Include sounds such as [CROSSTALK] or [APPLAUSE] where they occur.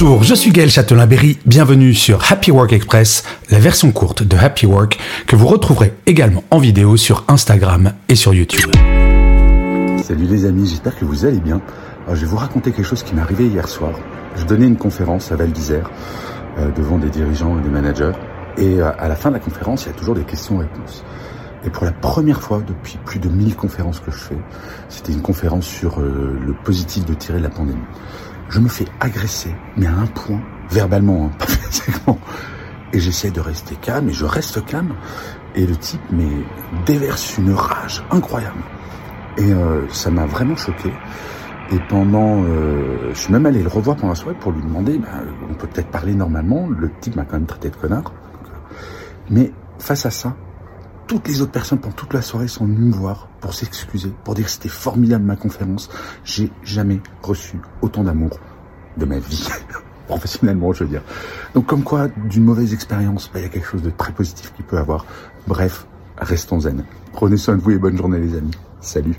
Bonjour, je suis Gaël Châtelain-Berry. Bienvenue sur Happy Work Express, la version courte de Happy Work que vous retrouverez également en vidéo sur Instagram et sur YouTube. Salut les amis, j'espère que vous allez bien. Je vais vous raconter quelque chose qui m'est arrivé hier soir. Je donnais une conférence à Val d'Isère euh, devant des dirigeants et des managers. Et euh, à la fin de la conférence, il y a toujours des questions-réponses. Et pour la première fois depuis plus de 1000 conférences que je fais, c'était une conférence sur euh, le positif de tirer la pandémie. Je me fais agresser, mais à un point, verbalement, hein, [LAUGHS] pas physiquement. Et j'essaie de rester calme, et je reste calme. Et le type, mais déverse une rage incroyable. Et euh, ça m'a vraiment choqué. Et pendant, euh, je suis même allé le revoir pendant la soirée pour lui demander, bah, on peut peut-être parler normalement. Le type m'a quand même traité de connard. Mais face à ça, toutes les autres personnes pendant toute la soirée sont venues me voir pour s'excuser, pour dire que c'était formidable ma conférence. J'ai jamais reçu autant d'amour de ma vie, [LAUGHS] professionnellement, je veux dire. Donc comme quoi, d'une mauvaise expérience, bah, il y a quelque chose de très positif qui peut avoir. Bref, restons zen. Prenez soin de vous et bonne journée les amis. Salut.